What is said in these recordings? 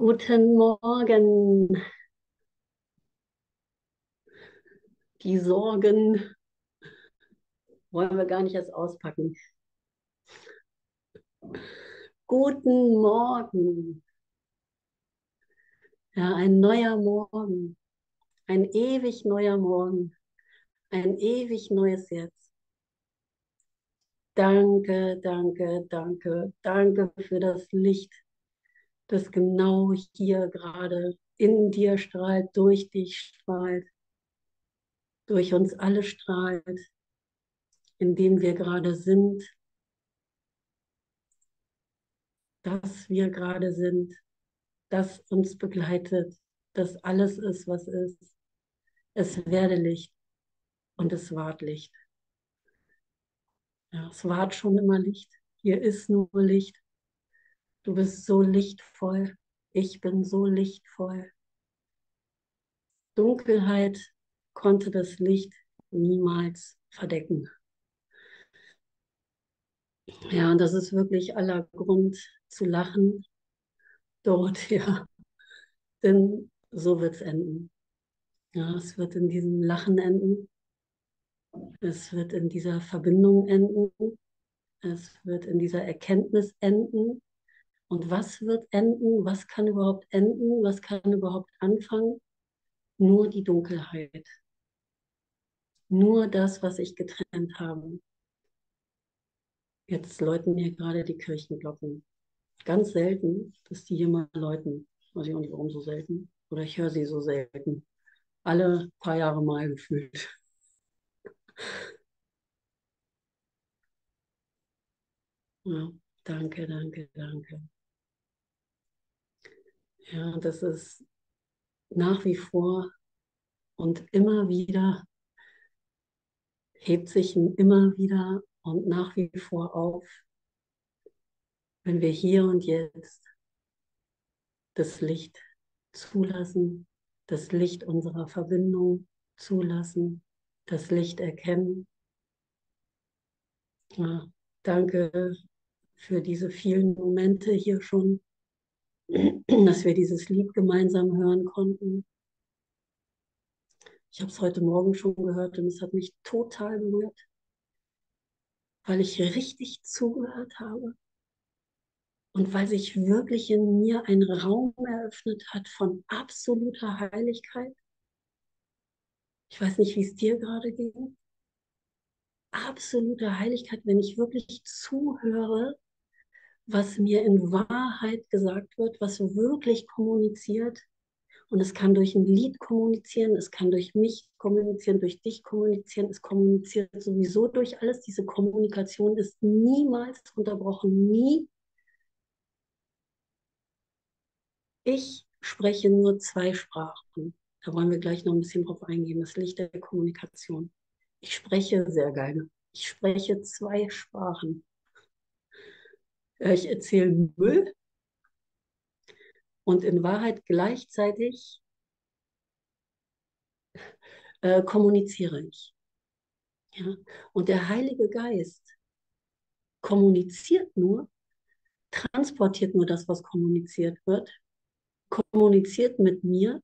Guten Morgen. Die Sorgen wollen wir gar nicht erst auspacken. Guten Morgen. Ja, ein neuer Morgen. Ein ewig neuer Morgen. Ein ewig neues Jetzt. Danke, danke, danke, danke für das Licht, das genau hier gerade in dir strahlt, durch dich strahlt, durch uns alle strahlt, in dem wir gerade sind, dass wir gerade sind, das uns begleitet, dass alles ist, was ist. Es werde Licht und es ward Licht. Ja, es ward schon immer Licht. Hier ist nur Licht. Du bist so lichtvoll. Ich bin so lichtvoll. Dunkelheit konnte das Licht niemals verdecken. Ja, und das ist wirklich aller Grund zu lachen dort, ja. Denn so wird es enden. Ja, es wird in diesem Lachen enden. Es wird in dieser Verbindung enden. Es wird in dieser Erkenntnis enden. Und was wird enden? Was kann überhaupt enden? Was kann überhaupt anfangen? Nur die Dunkelheit. Nur das, was ich getrennt habe. Jetzt läuten hier gerade die Kirchenglocken. Ganz selten, dass die hier mal läuten. Weiß ich auch nicht, warum so selten. Oder ich höre sie so selten. Alle paar Jahre mal gefühlt. Ja, danke, danke, danke. Ja, das ist nach wie vor und immer wieder hebt sich immer wieder und nach wie vor auf, wenn wir hier und jetzt das Licht zulassen, das Licht unserer Verbindung zulassen, das Licht erkennen. Ja, danke für diese vielen Momente hier schon, dass wir dieses Lied gemeinsam hören konnten. Ich habe es heute Morgen schon gehört und es hat mich total berührt, weil ich richtig zugehört habe und weil sich wirklich in mir ein Raum eröffnet hat von absoluter Heiligkeit. Ich weiß nicht, wie es dir gerade ging. Absolute Heiligkeit, wenn ich wirklich zuhöre, was mir in Wahrheit gesagt wird, was wirklich kommuniziert. Und es kann durch ein Lied kommunizieren, es kann durch mich kommunizieren, durch dich kommunizieren, es kommuniziert sowieso durch alles. Diese Kommunikation ist niemals unterbrochen, nie. Ich spreche nur zwei Sprachen. Da wollen wir gleich noch ein bisschen drauf eingehen, das Licht der Kommunikation. Ich spreche sehr gerne. Ich spreche zwei Sprachen. Ich erzähle Müll und in Wahrheit gleichzeitig äh, kommuniziere ich. Ja? Und der Heilige Geist kommuniziert nur, transportiert nur das, was kommuniziert wird, kommuniziert mit mir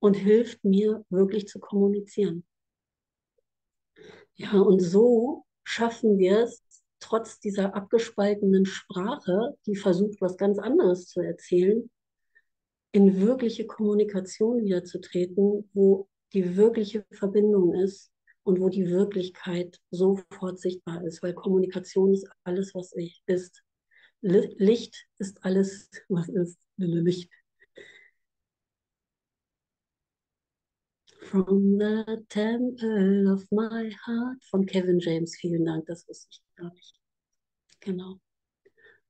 und hilft mir wirklich zu kommunizieren. Ja, und so schaffen wir es, trotz dieser abgespaltenen Sprache, die versucht, was ganz anderes zu erzählen, in wirkliche Kommunikation wiederzutreten, wo die wirkliche Verbindung ist und wo die Wirklichkeit sofort sichtbar ist, weil Kommunikation ist alles, was ich ist. Licht ist alles, was ist. Licht. From the temple of my heart von Kevin James. Vielen Dank, das wusste ich. Genau.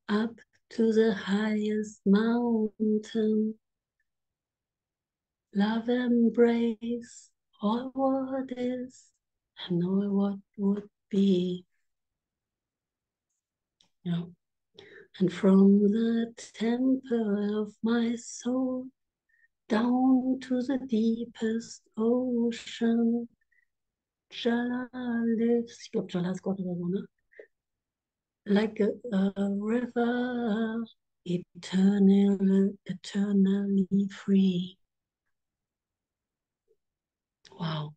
Up to the highest mountain. Love embrace all what is and know what would be. Yeah. And from the temple of my soul down to the deepest ocean. Jala lives, Jala? Like a, a river eternal, eternally free. Wow.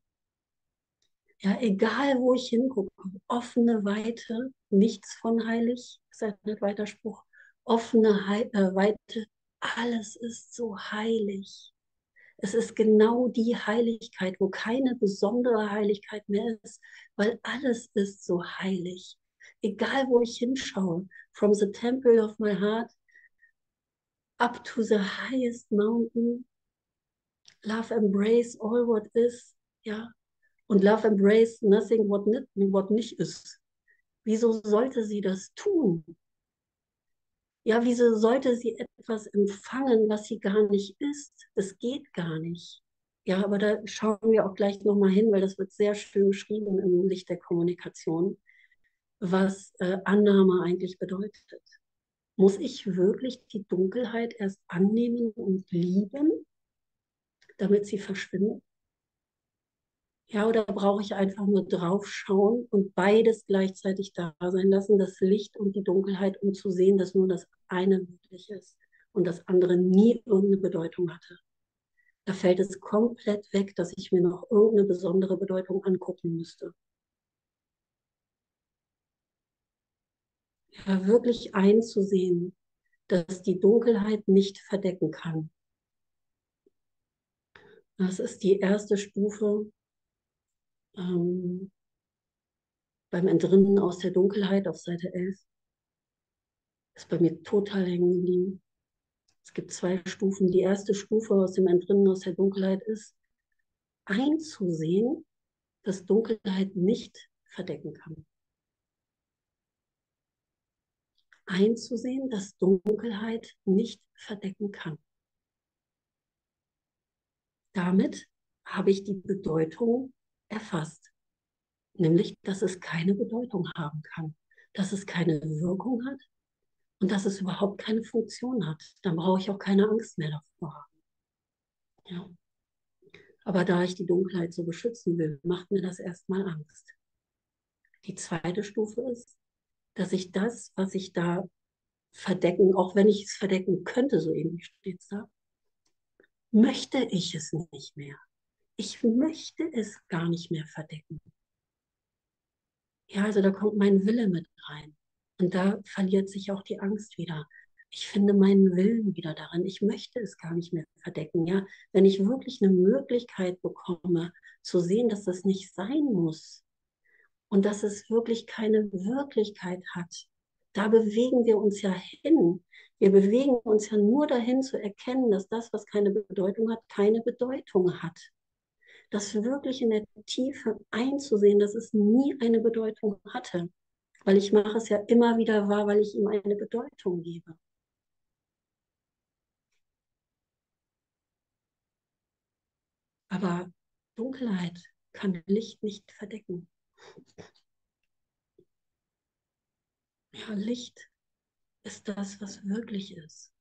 Ja, egal wo ich hingucke, offene Weite, nichts von heilig, ist ein weiter Spruch. Offene He äh, Weite, alles ist so heilig. Es ist genau die Heiligkeit, wo keine besondere Heiligkeit mehr ist, weil alles ist so heilig. Egal wo ich hinschaue, from the temple of my heart up to the highest mountain, love embrace all what is, ja, und love embrace nothing what, nicht, what nicht ist. Wieso sollte sie das tun? Ja, wieso sollte sie etwas empfangen, was sie gar nicht ist? Das geht gar nicht. Ja, aber da schauen wir auch gleich nochmal hin, weil das wird sehr schön beschrieben im Licht der Kommunikation, was äh, Annahme eigentlich bedeutet. Muss ich wirklich die Dunkelheit erst annehmen und lieben, damit sie verschwindet? Ja, oder brauche ich einfach nur draufschauen und beides gleichzeitig da sein lassen, das Licht und die Dunkelheit, um zu sehen, dass nur das eine möglich ist und das andere nie irgendeine Bedeutung hatte. Da fällt es komplett weg, dass ich mir noch irgendeine besondere Bedeutung angucken müsste. Ja, wirklich einzusehen, dass die Dunkelheit nicht verdecken kann. Das ist die erste Stufe ähm, beim Entrinnen aus der Dunkelheit auf Seite 11 ist bei mir total hängen geblieben. Es gibt zwei Stufen. Die erste Stufe aus dem Entrinnen aus der Dunkelheit ist, einzusehen, dass Dunkelheit nicht verdecken kann. Einzusehen, dass Dunkelheit nicht verdecken kann. Damit habe ich die Bedeutung erfasst. Nämlich, dass es keine Bedeutung haben kann, dass es keine Wirkung hat und dass es überhaupt keine Funktion hat. Dann brauche ich auch keine Angst mehr davor haben. Ja. Aber da ich die Dunkelheit so beschützen will, macht mir das erstmal Angst. Die zweite Stufe ist, dass ich das, was ich da verdecken, auch wenn ich es verdecken könnte, so ähnlich steht es da, möchte ich es nicht mehr ich möchte es gar nicht mehr verdecken. Ja, also da kommt mein Wille mit rein. Und da verliert sich auch die Angst wieder. Ich finde meinen Willen wieder daran. Ich möchte es gar nicht mehr verdecken. Ja, wenn ich wirklich eine Möglichkeit bekomme, zu sehen, dass das nicht sein muss und dass es wirklich keine Wirklichkeit hat, da bewegen wir uns ja hin. Wir bewegen uns ja nur dahin zu erkennen, dass das, was keine Bedeutung hat, keine Bedeutung hat das wirklich in der Tiefe einzusehen, dass es nie eine Bedeutung hatte. Weil ich mache es ja immer wieder wahr, weil ich ihm eine Bedeutung gebe. Aber Dunkelheit kann Licht nicht verdecken. Ja, Licht ist das, was wirklich ist.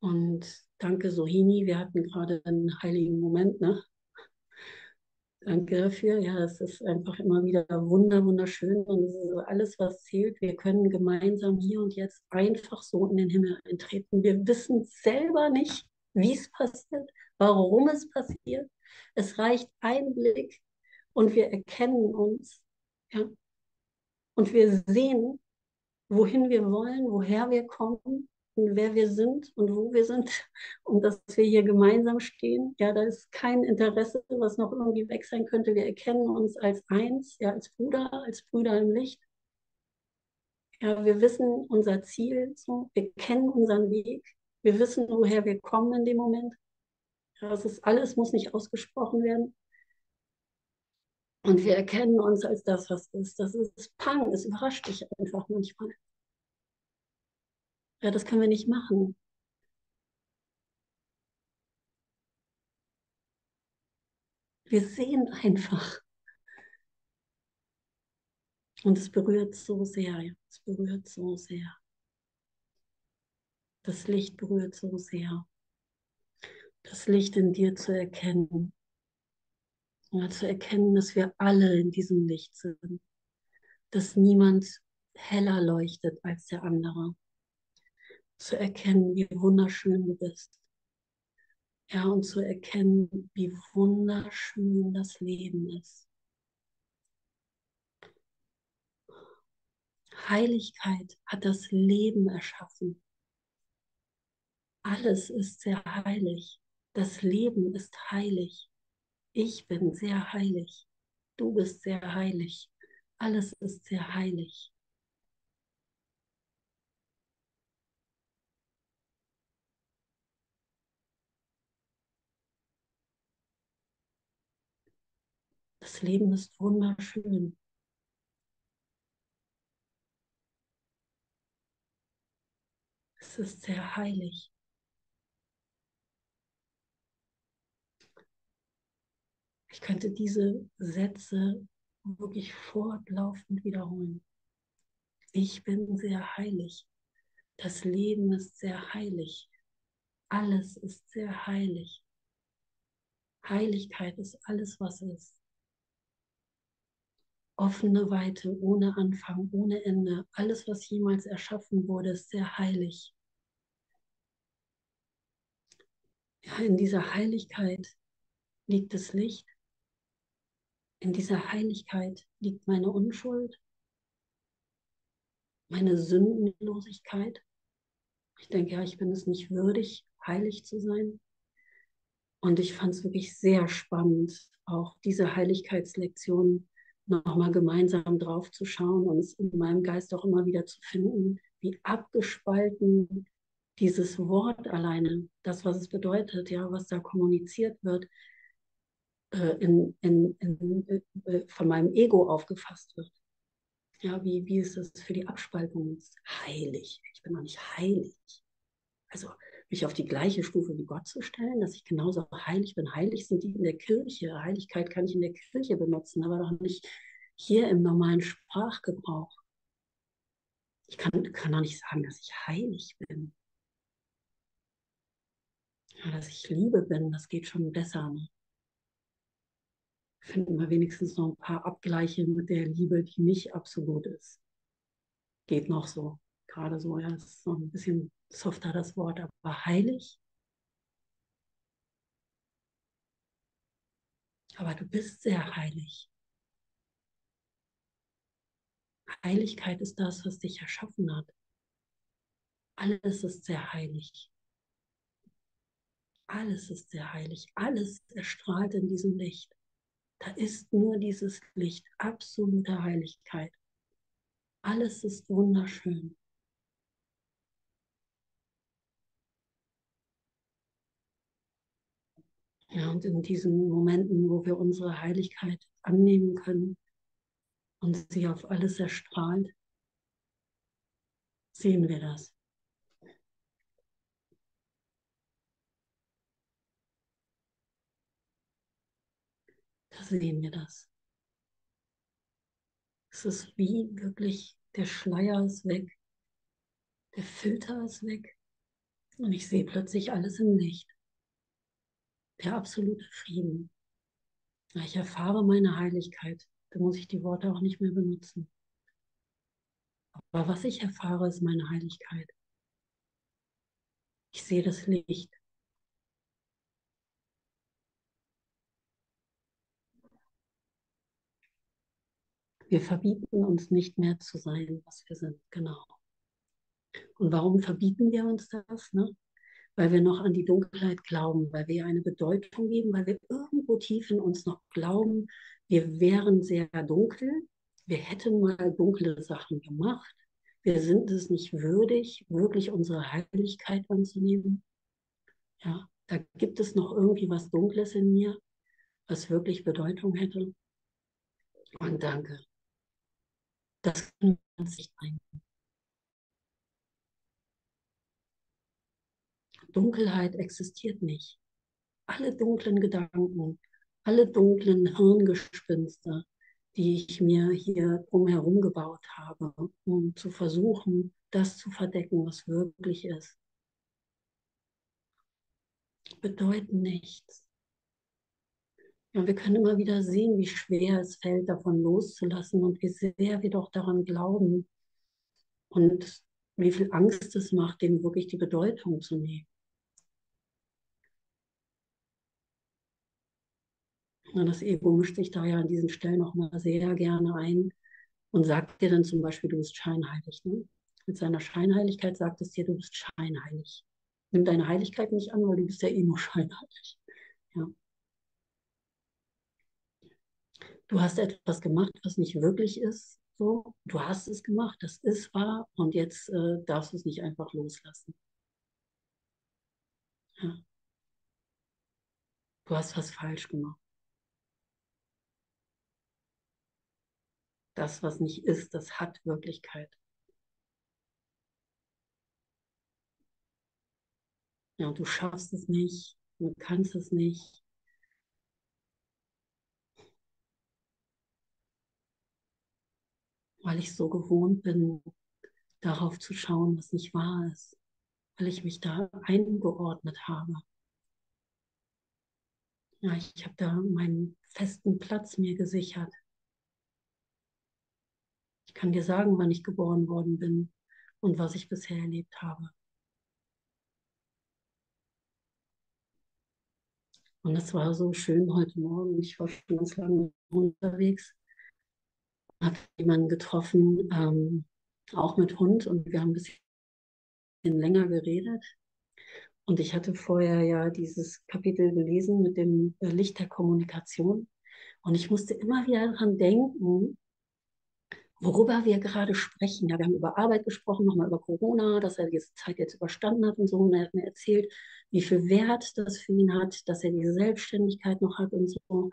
Und danke, Sohini. Wir hatten gerade einen heiligen Moment. Ne? Danke dafür. Ja, es ist einfach immer wieder wunder, wunderschön. Und es ist alles, was zählt. Wir können gemeinsam hier und jetzt einfach so in den Himmel eintreten. Wir wissen selber nicht, wie es passiert, warum es passiert. Es reicht ein Blick und wir erkennen uns. Ja? Und wir sehen, wohin wir wollen, woher wir kommen wer wir sind und wo wir sind und dass wir hier gemeinsam stehen. Ja, da ist kein Interesse, was noch irgendwie weg sein könnte. Wir erkennen uns als eins, ja, als Bruder, als Brüder im Licht. Ja, wir wissen unser Ziel, so. wir kennen unseren Weg, wir wissen, woher wir kommen in dem Moment. Ja, das ist alles, muss nicht ausgesprochen werden. Und wir erkennen uns als das, was ist. Das ist Pang, es überrascht dich einfach manchmal. Ja, das können wir nicht machen. Wir sehen einfach. Und es berührt so sehr, es berührt so sehr. Das Licht berührt so sehr. Das Licht in dir zu erkennen. Ja, zu erkennen, dass wir alle in diesem Licht sind. Dass niemand heller leuchtet als der andere. Zu erkennen, wie wunderschön du bist. Ja, und zu erkennen, wie wunderschön das Leben ist. Heiligkeit hat das Leben erschaffen. Alles ist sehr heilig. Das Leben ist heilig. Ich bin sehr heilig. Du bist sehr heilig. Alles ist sehr heilig. Das Leben ist wunderschön. Es ist sehr heilig. Ich könnte diese Sätze wirklich fortlaufend wiederholen. Ich bin sehr heilig. Das Leben ist sehr heilig. Alles ist sehr heilig. Heiligkeit ist alles, was ist. Offene Weite, ohne Anfang, ohne Ende. Alles, was jemals erschaffen wurde, ist sehr heilig. Ja, in dieser Heiligkeit liegt das Licht. In dieser Heiligkeit liegt meine Unschuld, meine Sündenlosigkeit. Ich denke, ja, ich bin es nicht würdig, heilig zu sein. Und ich fand es wirklich sehr spannend, auch diese Heiligkeitslektion nochmal gemeinsam drauf zu schauen und es in meinem Geist auch immer wieder zu finden, wie abgespalten dieses Wort alleine, das, was es bedeutet, ja, was da kommuniziert wird, in, in, in, äh, von meinem Ego aufgefasst wird. Ja, wie, wie ist das für die Abspaltung? Heilig. Ich bin noch nicht heilig. Also mich auf die gleiche Stufe wie Gott zu stellen, dass ich genauso heilig bin. Heilig sind die in der Kirche. Heiligkeit kann ich in der Kirche benutzen, aber doch nicht hier im normalen Sprachgebrauch. Ich kann, kann nicht sagen, dass ich heilig bin. Dass ich Liebe bin, das geht schon besser. Finden wir wenigstens noch ein paar Abgleiche mit der Liebe, die nicht absolut ist. Geht noch so. Gerade so, ja, ist noch ein bisschen softer das Wort, aber heilig. Aber du bist sehr heilig. Heiligkeit ist das, was dich erschaffen hat. Alles ist sehr heilig. Alles ist sehr heilig. Alles erstrahlt in diesem Licht. Da ist nur dieses Licht, absolute Heiligkeit. Alles ist wunderschön. Ja, und in diesen Momenten, wo wir unsere Heiligkeit annehmen können und sie auf alles erstrahlt, sehen wir das. Da sehen wir das. Es ist wie wirklich, der Schleier ist weg, der Filter ist weg und ich sehe plötzlich alles im Licht. Der absolute Frieden. Ich erfahre meine Heiligkeit, da muss ich die Worte auch nicht mehr benutzen. Aber was ich erfahre, ist meine Heiligkeit. Ich sehe das Licht. Wir verbieten uns nicht mehr zu sein, was wir sind. Genau. Und warum verbieten wir uns das? Ne? Weil wir noch an die Dunkelheit glauben, weil wir eine Bedeutung geben, weil wir irgendwo tief in uns noch glauben, wir wären sehr dunkel, wir hätten mal dunkle Sachen gemacht, wir sind es nicht würdig, wirklich unsere Heiligkeit anzunehmen. Ja, da gibt es noch irgendwie was Dunkles in mir, was wirklich Bedeutung hätte. Und danke. Das kann man sich ein. Dunkelheit existiert nicht. Alle dunklen Gedanken, alle dunklen Hirngespinste, die ich mir hier drumherum gebaut habe, um zu versuchen, das zu verdecken, was wirklich ist, bedeuten nichts. Ja, wir können immer wieder sehen, wie schwer es fällt, davon loszulassen und wie sehr wir doch daran glauben, Und wie viel Angst es macht, dem wirklich die Bedeutung zu nehmen. Das Ego mischt sich da ja an diesen Stellen nochmal sehr gerne ein und sagt dir dann zum Beispiel, du bist scheinheilig. Ne? Mit seiner Scheinheiligkeit sagt es dir, du bist scheinheilig. Nimm deine Heiligkeit nicht an, weil du bist ja eh nur scheinheilig. Ja. Du hast etwas gemacht, was nicht wirklich ist. So, du hast es gemacht, das ist wahr und jetzt äh, darfst du es nicht einfach loslassen. Ja. Du hast was falsch gemacht. Das, was nicht ist, das hat Wirklichkeit. Ja, du schaffst es nicht, du kannst es nicht. Weil ich so gewohnt bin, darauf zu schauen, was nicht wahr ist. Weil ich mich da eingeordnet habe. Ja, ich habe da meinen festen Platz mir gesichert. Ich kann dir sagen, wann ich geboren worden bin und was ich bisher erlebt habe. Und es war so schön heute Morgen. Ich war schon ganz lange unterwegs, habe jemanden getroffen, ähm, auch mit Hund, und wir haben ein bisschen länger geredet. Und ich hatte vorher ja dieses Kapitel gelesen mit dem Licht der Kommunikation. Und ich musste immer wieder daran denken, worüber wir gerade sprechen. Ja, wir haben über Arbeit gesprochen, nochmal über Corona, dass er diese Zeit jetzt überstanden hat und so. Und er hat mir erzählt, wie viel Wert das für ihn hat, dass er diese Selbstständigkeit noch hat und so.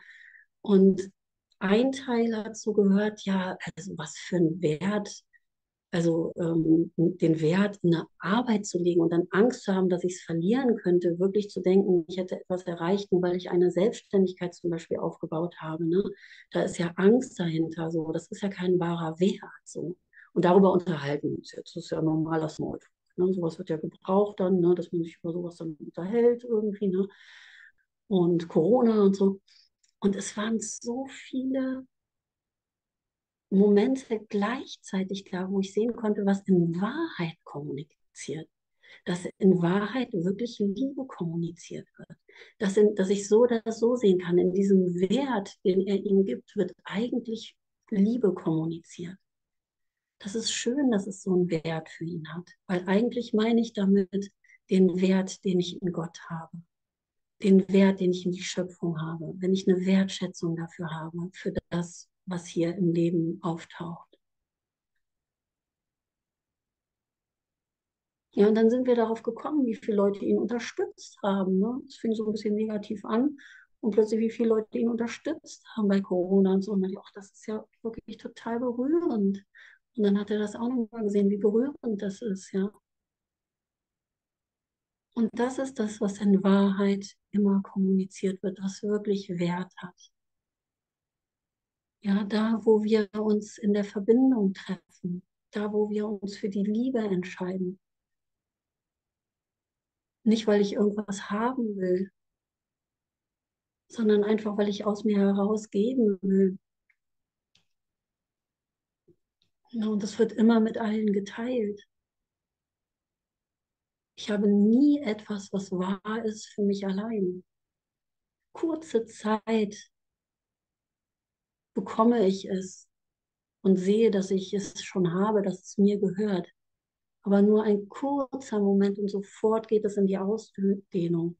Und ein Teil hat so gehört, ja, also was für ein Wert also ähm, den Wert in eine Arbeit zu legen und dann Angst zu haben, dass ich es verlieren könnte, wirklich zu denken, ich hätte etwas erreicht, nur weil ich eine Selbstständigkeit zum Beispiel aufgebaut habe. Ne? Da ist ja Angst dahinter. So. Das ist ja kein wahrer Wert. So. Und darüber unterhalten wir uns jetzt. Das ist ja normaler Smalltalk. Ne? Sowas wird ja gebraucht dann, ne? dass man sich über sowas dann unterhält irgendwie. Ne? Und Corona und so. Und es waren so viele Momente gleichzeitig klar, wo ich sehen konnte, was in Wahrheit kommuniziert. Dass in Wahrheit wirklich Liebe kommuniziert wird. Dass, in, dass ich so oder so sehen kann, in diesem Wert, den er ihm gibt, wird eigentlich Liebe kommuniziert. Das ist schön, dass es so einen Wert für ihn hat, weil eigentlich meine ich damit den Wert, den ich in Gott habe, den Wert, den ich in die Schöpfung habe, wenn ich eine Wertschätzung dafür habe, für das, was hier im Leben auftaucht. Ja, und dann sind wir darauf gekommen, wie viele Leute ihn unterstützt haben. Ne? Das fing so ein bisschen negativ an. Und plötzlich, wie viele Leute ihn unterstützt haben bei Corona und so. Und dann dachte ich, ach, das ist ja wirklich total berührend. Und dann hat er das auch nochmal gesehen, wie berührend das ist, ja. Und das ist das, was in Wahrheit immer kommuniziert wird, was wirklich Wert hat. Ja, da, wo wir uns in der Verbindung treffen, da, wo wir uns für die Liebe entscheiden. Nicht, weil ich irgendwas haben will, sondern einfach, weil ich aus mir heraus geben will. Ja, und das wird immer mit allen geteilt. Ich habe nie etwas, was wahr ist für mich allein. Kurze Zeit bekomme ich es und sehe, dass ich es schon habe, dass es mir gehört. Aber nur ein kurzer Moment und sofort geht es in die Ausdehnung.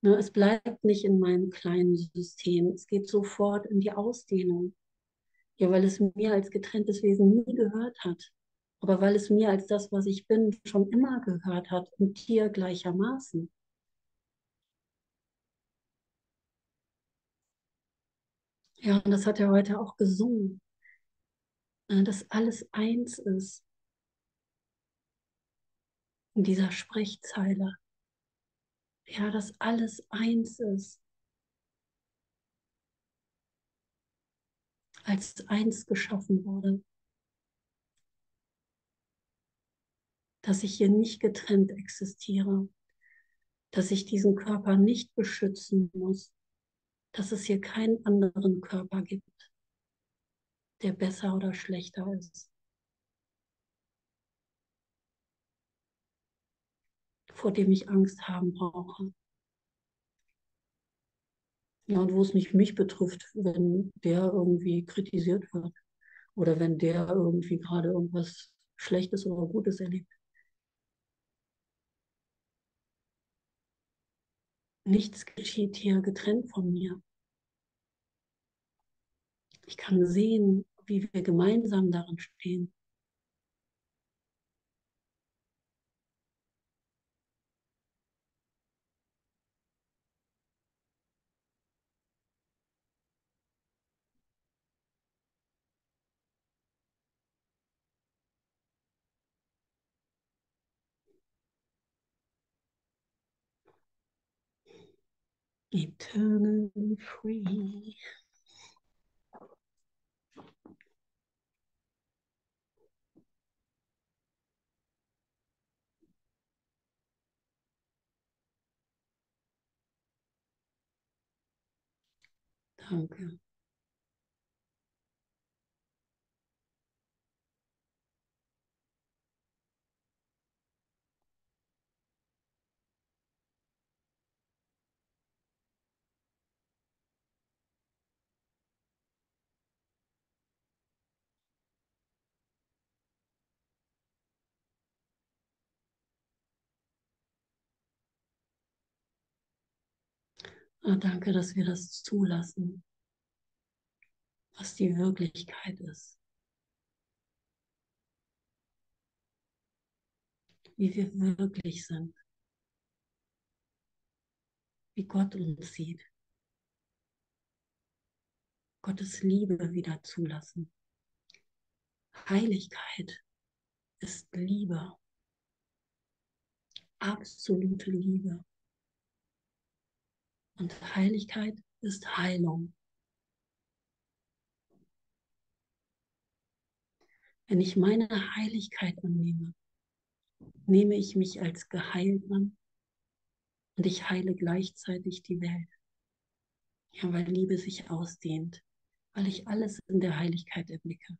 Ne, es bleibt nicht in meinem kleinen System, es geht sofort in die Ausdehnung. Ja, weil es mir als getrenntes Wesen nie gehört hat, aber weil es mir als das, was ich bin, schon immer gehört hat und dir gleichermaßen. Ja, und das hat er heute auch gesungen, äh, dass alles eins ist in dieser Sprechzeile. Ja, dass alles eins ist. Als eins geschaffen wurde. dass ich hier nicht getrennt existiere, dass ich diesen Körper nicht beschützen muss, dass es hier keinen anderen Körper gibt, der besser oder schlechter ist. vor dem ich Angst haben brauche. Ja, und wo es nicht mich betrifft, wenn der irgendwie kritisiert wird oder wenn der irgendwie gerade irgendwas Schlechtes oder Gutes erlebt. Nichts geschieht hier getrennt von mir. Ich kann sehen, wie wir gemeinsam darin stehen. Eternally free. Danke. Ah, danke, dass wir das zulassen, was die Wirklichkeit ist. Wie wir wirklich sind. Wie Gott uns sieht. Gottes Liebe wieder zulassen. Heiligkeit ist Liebe. Absolute Liebe. Und Heiligkeit ist Heilung. Wenn ich meine Heiligkeit annehme, nehme ich mich als geheilt an und ich heile gleichzeitig die Welt. Ja, weil Liebe sich ausdehnt, weil ich alles in der Heiligkeit erblicke.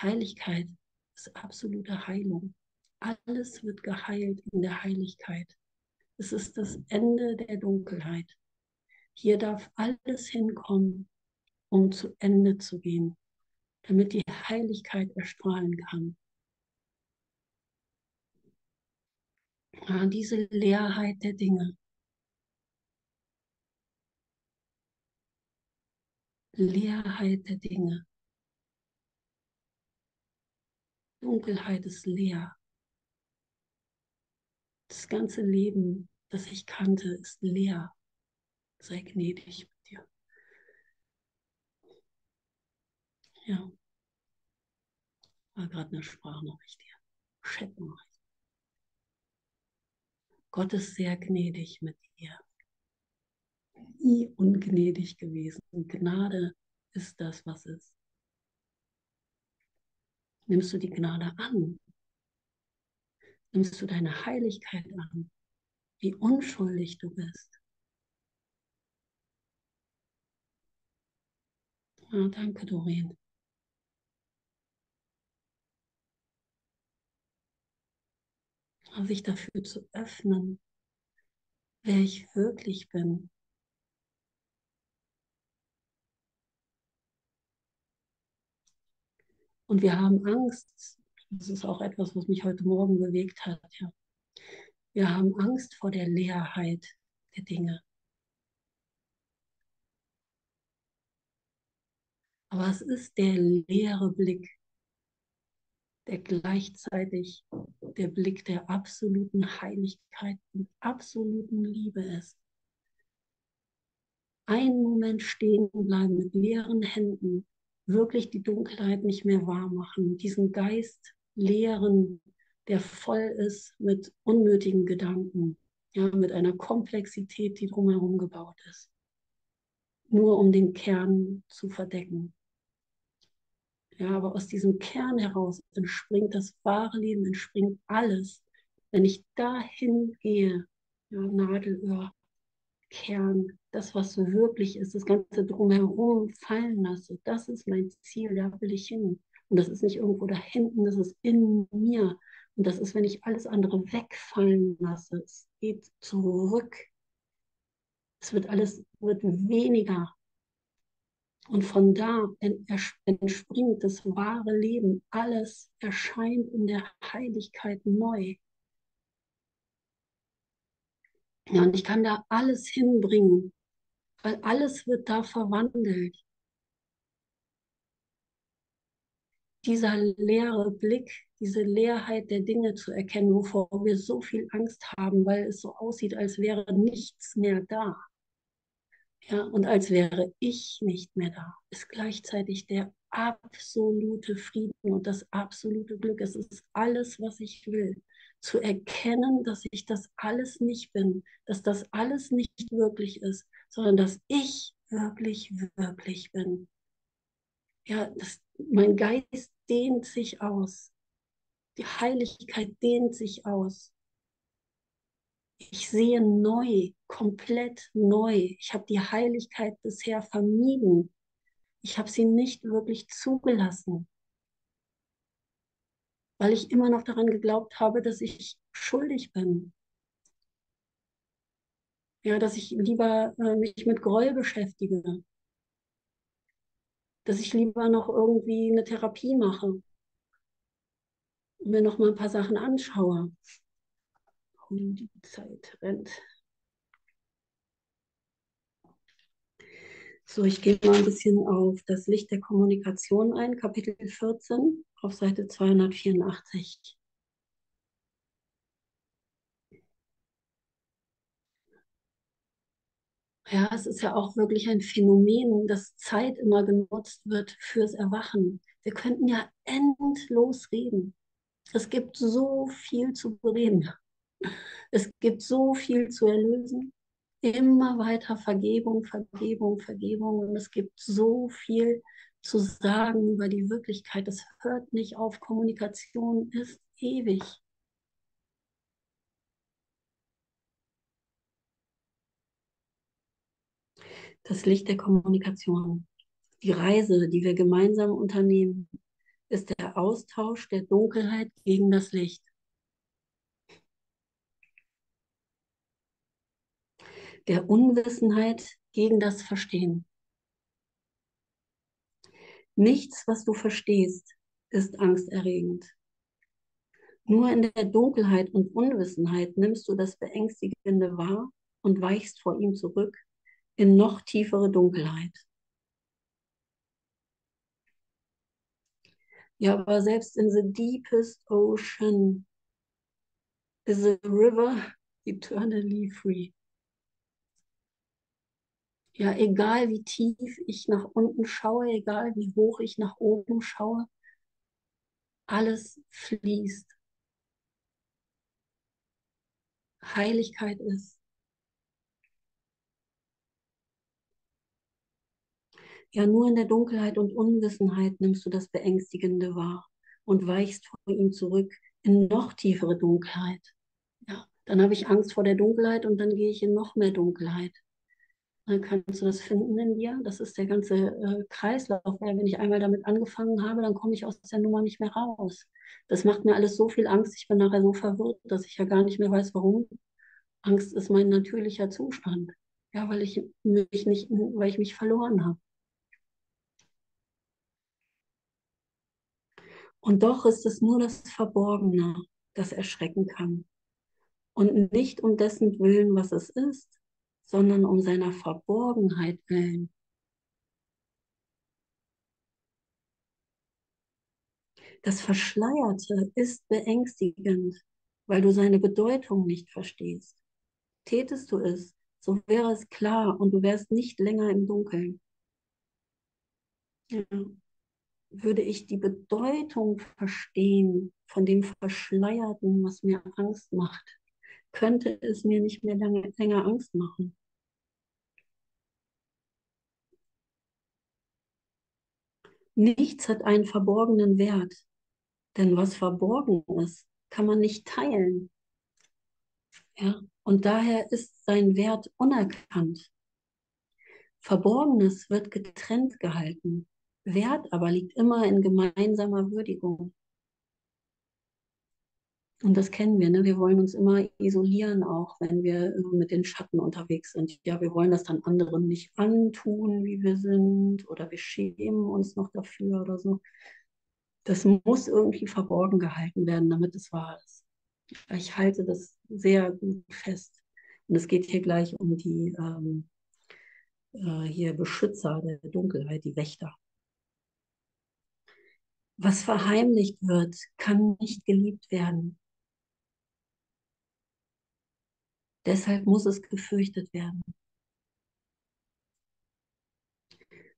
Heiligkeit ist absolute Heilung. Alles wird geheilt in der Heiligkeit. Es ist das Ende der Dunkelheit. Hier darf alles hinkommen, um zu Ende zu gehen, damit die Heiligkeit erstrahlen kann. Ja, diese Leerheit der Dinge. Leerheit der Dinge. Dunkelheit ist leer. Das ganze Leben, das ich kannte, ist leer. Sei gnädig mit dir. Ja. War gerade eine Sprachnachricht hier. Chatnachricht. Gott ist sehr gnädig mit dir. Nie ungnädig gewesen. Gnade ist das, was ist. Nimmst du die Gnade an? Nimmst du deine Heiligkeit an? Wie unschuldig du bist? Ah, danke, Doreen. sich dafür zu öffnen, wer ich wirklich bin. Und wir haben Angst. Das ist auch etwas, was mich heute Morgen bewegt hat. Ja. Wir haben Angst vor der Leerheit der Dinge. Aber es ist der leere Blick, der gleichzeitig der Blick der absoluten Heiligkeit und absoluten Liebe ist. Einen Moment stehen bleiben mit leeren Händen, wirklich die Dunkelheit nicht mehr wahr machen, diesen Geist leeren, der voll ist mit unnötigen Gedanken, ja, mit einer Komplexität, die drumherum gebaut ist, nur um den Kern zu verdecken. Ja, aber aus diesem Kern heraus entspringt das wahre Leben, entspringt alles. Wenn ich dahin gehe, ja, Nadelöhr, Kern, das, was wirklich ist, das Ganze drumherum fallen lasse, das ist mein Ziel, da will ich hin. Und das ist nicht irgendwo da hinten, das ist in mir. Und das ist, wenn ich alles andere wegfallen lasse. Es geht zurück. Es wird alles wird weniger. Und von da entspringt das wahre Leben. Alles erscheint in der Heiligkeit neu. Ja, und ich kann da alles hinbringen, weil alles wird da verwandelt. Dieser leere Blick, diese Leerheit der Dinge zu erkennen, wovor wir so viel Angst haben, weil es so aussieht, als wäre nichts mehr da. Ja, und als wäre ich nicht mehr da, ist gleichzeitig der absolute Frieden und das absolute Glück. Es ist alles, was ich will. Zu erkennen, dass ich das alles nicht bin, dass das alles nicht wirklich ist, sondern dass ich wirklich, wirklich bin. Ja, das, mein Geist dehnt sich aus. Die Heiligkeit dehnt sich aus. Ich sehe neu, komplett neu. Ich habe die Heiligkeit bisher vermieden. Ich habe sie nicht wirklich zugelassen, weil ich immer noch daran geglaubt habe, dass ich schuldig bin. Ja, dass ich lieber äh, mich mit Groll beschäftige. Dass ich lieber noch irgendwie eine Therapie mache und mir noch mal ein paar Sachen anschaue und die Zeit rennt. So, ich gehe mal ein bisschen auf das Licht der Kommunikation ein, Kapitel 14 auf Seite 284. Ja, es ist ja auch wirklich ein Phänomen, dass Zeit immer genutzt wird fürs Erwachen. Wir könnten ja endlos reden. Es gibt so viel zu bereden. Es gibt so viel zu erlösen. Immer weiter Vergebung, Vergebung, Vergebung. Und es gibt so viel zu sagen über die Wirklichkeit. Es hört nicht auf. Kommunikation ist ewig. Das Licht der Kommunikation. Die Reise, die wir gemeinsam unternehmen, ist der Austausch der Dunkelheit gegen das Licht. Der Unwissenheit gegen das Verstehen. Nichts, was du verstehst, ist angsterregend. Nur in der Dunkelheit und Unwissenheit nimmst du das Beängstigende wahr und weichst vor ihm zurück in noch tiefere Dunkelheit. Ja, aber selbst in the deepest ocean is a river eternally free. Ja, egal wie tief ich nach unten schaue, egal wie hoch ich nach oben schaue, alles fließt. Heiligkeit ist. Ja, nur in der Dunkelheit und Unwissenheit nimmst du das Beängstigende wahr und weichst vor ihm zurück in noch tiefere Dunkelheit. Ja, dann habe ich Angst vor der Dunkelheit und dann gehe ich in noch mehr Dunkelheit. Dann kannst du das finden in dir. Das ist der ganze äh, Kreislauf. Wenn ich einmal damit angefangen habe, dann komme ich aus der Nummer nicht mehr raus. Das macht mir alles so viel Angst. Ich bin nachher so verwirrt, dass ich ja gar nicht mehr weiß, warum. Angst ist mein natürlicher Zustand. Ja, weil ich mich nicht, weil ich mich verloren habe. Und doch ist es nur das Verborgene, das erschrecken kann. Und nicht um dessen Willen, was es ist, sondern um seiner Verborgenheit willen. Das Verschleierte ist beängstigend, weil du seine Bedeutung nicht verstehst. Tätest du es, so wäre es klar und du wärst nicht länger im Dunkeln. Ja. Würde ich die Bedeutung verstehen von dem Verschleierten, was mir Angst macht, könnte es mir nicht mehr lange, länger Angst machen. Nichts hat einen verborgenen Wert, denn was verborgen ist, kann man nicht teilen. Ja? Und daher ist sein Wert unerkannt. Verborgenes wird getrennt gehalten. Wert aber liegt immer in gemeinsamer Würdigung. Und das kennen wir, ne? Wir wollen uns immer isolieren, auch wenn wir mit den Schatten unterwegs sind. Ja, wir wollen das dann anderen nicht antun, wie wir sind, oder wir schämen uns noch dafür oder so. Das muss irgendwie verborgen gehalten werden, damit es wahr ist. Ich halte das sehr gut fest. Und es geht hier gleich um die ähm, äh, hier Beschützer der Dunkelheit, die Wächter. Was verheimlicht wird, kann nicht geliebt werden. Deshalb muss es gefürchtet werden.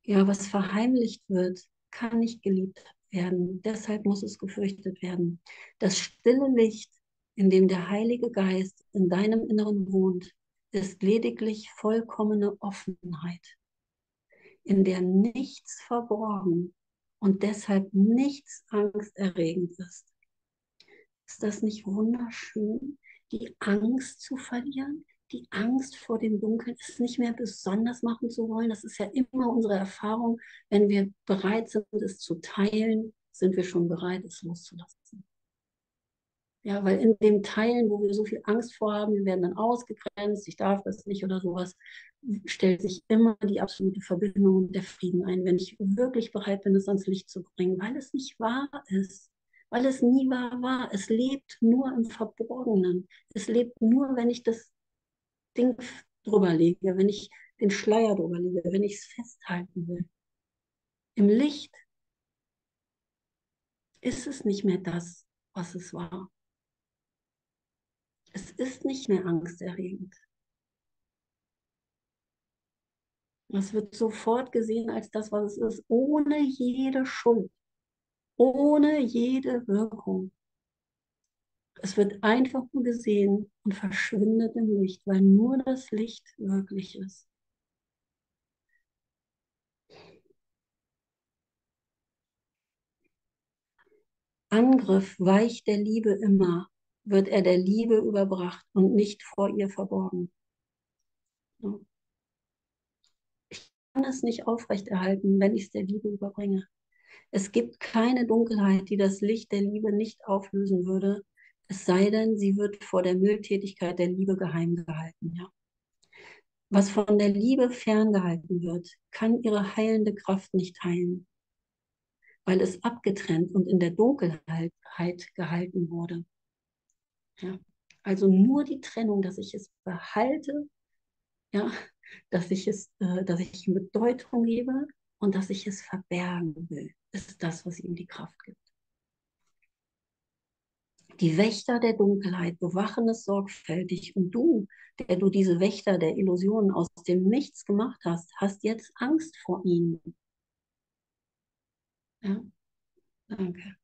Ja, was verheimlicht wird, kann nicht geliebt werden. Deshalb muss es gefürchtet werden. Das stille Licht, in dem der Heilige Geist in deinem Inneren wohnt, ist lediglich vollkommene Offenheit, in der nichts verborgen und deshalb nichts angsterregend ist. Ist das nicht wunderschön? Die Angst zu verlieren, die Angst vor dem Dunkeln, es nicht mehr besonders machen zu wollen. Das ist ja immer unsere Erfahrung. Wenn wir bereit sind, es zu teilen, sind wir schon bereit, es loszulassen. Ja, weil in dem Teilen, wo wir so viel Angst vorhaben, wir werden dann ausgegrenzt, ich darf das nicht oder sowas, stellt sich immer die absolute Verbindung der Frieden ein, wenn ich wirklich bereit bin, es ans Licht zu bringen, weil es nicht wahr ist weil es nie wahr war. Es lebt nur im Verborgenen. Es lebt nur, wenn ich das Ding drüber lege, wenn ich den Schleier drüber lege, wenn ich es festhalten will. Im Licht ist es nicht mehr das, was es war. Es ist nicht mehr angsterregend. Es wird sofort gesehen als das, was es ist, ohne jede Schuld ohne jede Wirkung. Es wird einfach nur gesehen und verschwindet im Licht, weil nur das Licht wirklich ist. Angriff weicht der Liebe immer, wird er der Liebe überbracht und nicht vor ihr verborgen. Ich kann es nicht aufrechterhalten, wenn ich es der Liebe überbringe. Es gibt keine Dunkelheit, die das Licht der Liebe nicht auflösen würde, es sei denn, sie wird vor der Mildtätigkeit der Liebe geheim gehalten. Ja. Was von der Liebe ferngehalten wird, kann ihre heilende Kraft nicht heilen, weil es abgetrennt und in der Dunkelheit gehalten wurde. Ja. Also nur die Trennung, dass ich es behalte, ja, dass ich es, äh, dass ich Bedeutung gebe und dass ich es verbergen will ist das, was ihm die Kraft gibt. Die Wächter der Dunkelheit bewachen es sorgfältig und du, der du diese Wächter der Illusionen aus dem Nichts gemacht hast, hast jetzt Angst vor ihnen. Ja, danke.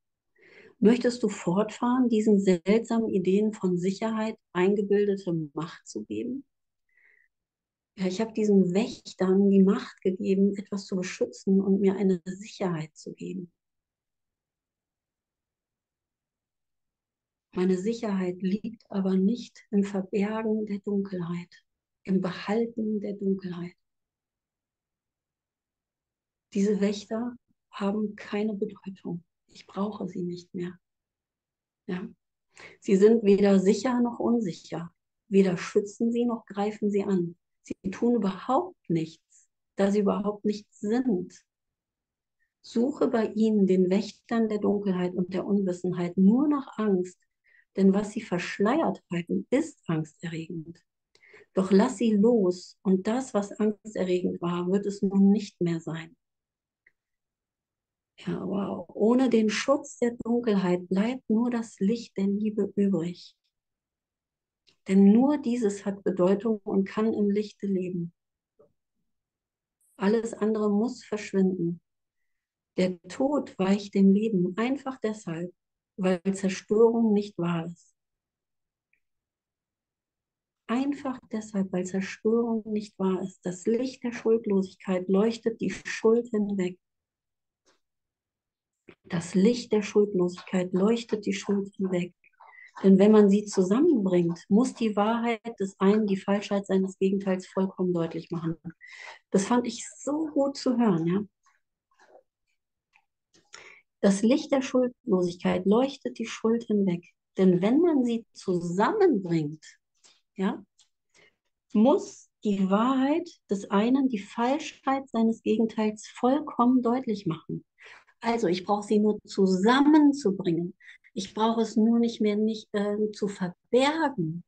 Möchtest du fortfahren, diesen seltsamen Ideen von Sicherheit eingebildete Macht zu geben? Ja, ich habe diesen Wächtern die Macht gegeben, etwas zu beschützen und mir eine Sicherheit zu geben. Meine Sicherheit liegt aber nicht im Verbergen der Dunkelheit, im Behalten der Dunkelheit. Diese Wächter haben keine Bedeutung. Ich brauche sie nicht mehr. Ja. Sie sind weder sicher noch unsicher. Weder schützen sie noch greifen sie an. Sie tun überhaupt nichts, da sie überhaupt nichts sind. Suche bei ihnen, den Wächtern der Dunkelheit und der Unwissenheit, nur nach Angst, denn was sie verschleiert halten, ist angsterregend. Doch lass sie los und das, was angsterregend war, wird es nun nicht mehr sein. Ja, wow. Ohne den Schutz der Dunkelheit bleibt nur das Licht der Liebe übrig. Denn nur dieses hat Bedeutung und kann im Lichte leben. Alles andere muss verschwinden. Der Tod weicht dem Leben einfach deshalb, weil Zerstörung nicht wahr ist. Einfach deshalb, weil Zerstörung nicht wahr ist. Das Licht der Schuldlosigkeit leuchtet die Schuld hinweg. Das Licht der Schuldlosigkeit leuchtet die Schuld hinweg. Denn wenn man sie zusammenbringt, muss die Wahrheit des einen die Falschheit seines Gegenteils vollkommen deutlich machen. Das fand ich so gut zu hören. Ja? Das Licht der Schuldlosigkeit leuchtet die Schuld hinweg. Denn wenn man sie zusammenbringt, ja, muss die Wahrheit des einen die Falschheit seines Gegenteils vollkommen deutlich machen. Also ich brauche sie nur zusammenzubringen. Ich brauche es nur nicht mehr nicht äh, zu verbergen.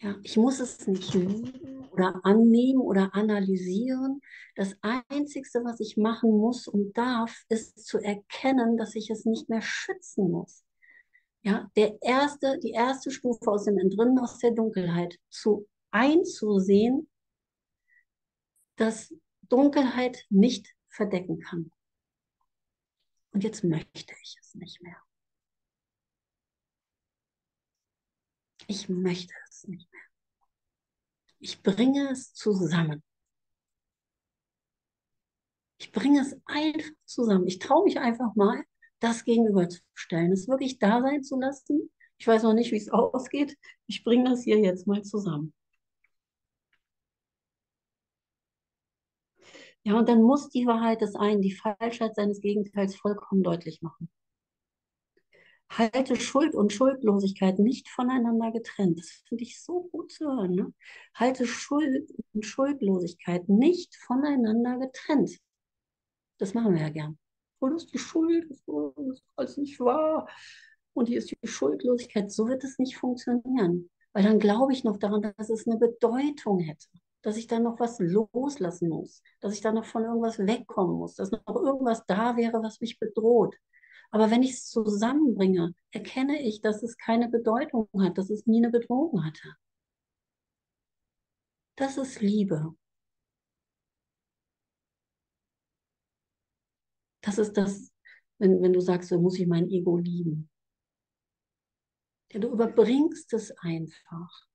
Ja, ich muss es nicht lieben oder annehmen oder analysieren. Das Einzige, was ich machen muss und darf, ist zu erkennen, dass ich es nicht mehr schützen muss. Ja, der erste, die erste Stufe aus dem Entrinnen aus der Dunkelheit zu einzusehen, dass Dunkelheit nicht verdecken kann. Und jetzt möchte ich es nicht mehr. Ich möchte es nicht mehr. Ich bringe es zusammen. Ich bringe es einfach zusammen. Ich traue mich einfach mal, das gegenüberzustellen, es wirklich da sein zu lassen. Ich weiß noch nicht, wie es ausgeht. Ich bringe das hier jetzt mal zusammen. Ja, und dann muss die Wahrheit des einen die Falschheit seines Gegenteils vollkommen deutlich machen. Halte Schuld und Schuldlosigkeit nicht voneinander getrennt. Das finde ich so gut zu hören. Ne? Halte Schuld und Schuldlosigkeit nicht voneinander getrennt. Das machen wir ja gern. Oh, das ist die Schuld, das ist alles nicht wahr. Und hier ist die Schuldlosigkeit. So wird es nicht funktionieren. Weil dann glaube ich noch daran, dass es eine Bedeutung hätte. Dass ich dann noch was loslassen muss. Dass ich dann noch von irgendwas wegkommen muss. Dass noch irgendwas da wäre, was mich bedroht. Aber wenn ich es zusammenbringe, erkenne ich, dass es keine Bedeutung hat, dass es nie eine Bedrohung hatte. Das ist Liebe. Das ist das, wenn, wenn du sagst, so muss ich mein Ego lieben. Ja, du überbringst es einfach.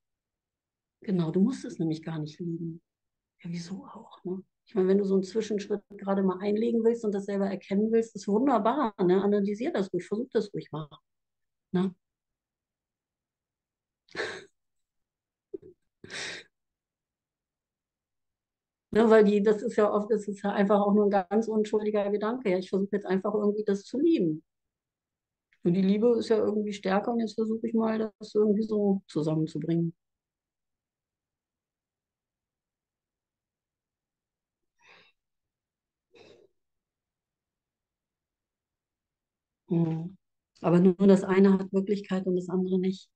Genau, du musst es nämlich gar nicht lieben. Ja, wieso auch? Ne? Ich meine, wenn du so einen Zwischenschritt gerade mal einlegen willst und das selber erkennen willst, ist wunderbar. Ne? Analysier das ruhig, versuch das ruhig mal. Ne? ne? Weil die, das ist ja oft, das ist ja einfach auch nur ein ganz unschuldiger Gedanke. Ja, ich versuche jetzt einfach irgendwie das zu lieben. Und die Liebe ist ja irgendwie stärker und jetzt versuche ich mal, das irgendwie so zusammenzubringen. Aber nur das eine hat Wirklichkeit und das andere nicht.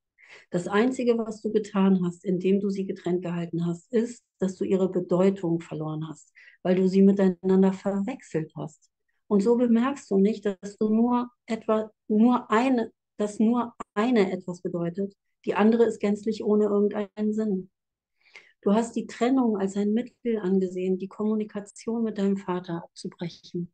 Das Einzige, was du getan hast, indem du sie getrennt gehalten hast, ist, dass du ihre Bedeutung verloren hast, weil du sie miteinander verwechselt hast. Und so bemerkst du nicht, dass du nur etwa, nur eine, dass nur eine etwas bedeutet. Die andere ist gänzlich ohne irgendeinen Sinn. Du hast die Trennung als ein Mittel angesehen, die Kommunikation mit deinem Vater abzubrechen.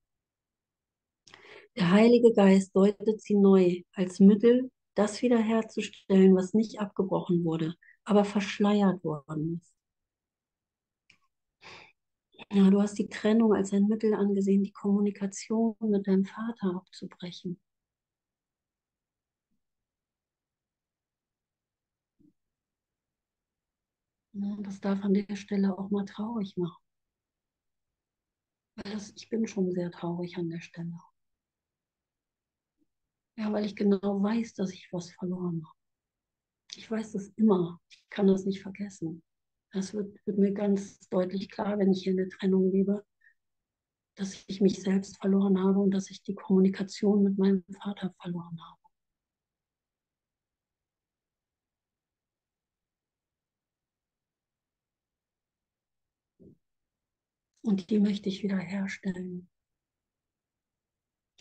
Der Heilige Geist deutet sie neu als Mittel, das wiederherzustellen, was nicht abgebrochen wurde, aber verschleiert worden ist. Ja, du hast die Trennung als ein Mittel angesehen, die Kommunikation mit deinem Vater abzubrechen. Das darf an der Stelle auch mal traurig machen. Weil ich bin schon sehr traurig an der Stelle. Ja, weil ich genau weiß, dass ich was verloren habe. Ich weiß das immer. Ich kann das nicht vergessen. Das wird, wird mir ganz deutlich klar, wenn ich hier eine Trennung lebe, dass ich mich selbst verloren habe und dass ich die Kommunikation mit meinem Vater verloren habe. Und die möchte ich wieder herstellen.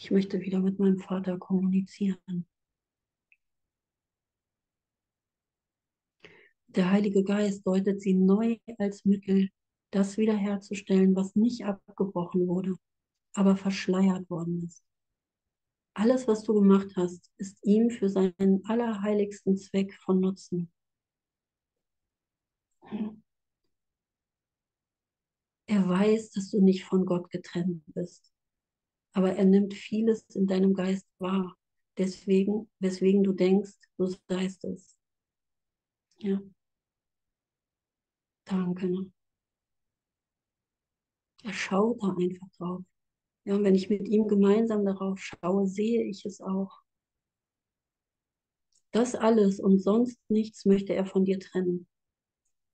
Ich möchte wieder mit meinem Vater kommunizieren. Der Heilige Geist deutet sie neu als Mittel, das wiederherzustellen, was nicht abgebrochen wurde, aber verschleiert worden ist. Alles, was du gemacht hast, ist ihm für seinen allerheiligsten Zweck von Nutzen. Er weiß, dass du nicht von Gott getrennt bist aber er nimmt vieles in deinem Geist wahr. Deswegen, weswegen du denkst, du seist es. Ja. Danke. Ne? Er schaut da einfach drauf. Ja, und wenn ich mit ihm gemeinsam darauf schaue, sehe ich es auch. Das alles und sonst nichts möchte er von dir trennen.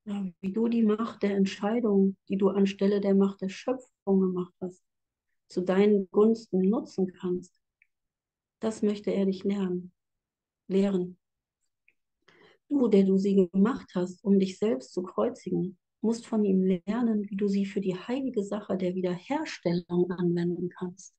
Ja, wie du die Macht der Entscheidung, die du anstelle der Macht der Schöpfung gemacht hast, zu deinen Gunsten nutzen kannst, das möchte er dich lernen, lehren. Du, der du sie gemacht hast, um dich selbst zu kreuzigen, musst von ihm lernen, wie du sie für die heilige Sache der Wiederherstellung anwenden kannst.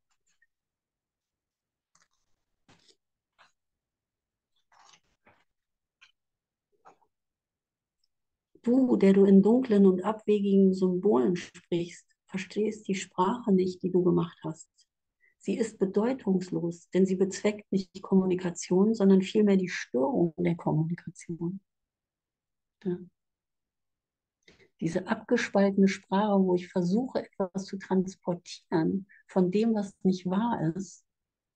Du, der du in dunklen und abwegigen Symbolen sprichst, verstehst die Sprache nicht, die du gemacht hast. Sie ist bedeutungslos, denn sie bezweckt nicht die Kommunikation, sondern vielmehr die Störung der Kommunikation. Ja. Diese abgespaltene Sprache, wo ich versuche, etwas zu transportieren von dem, was nicht wahr ist.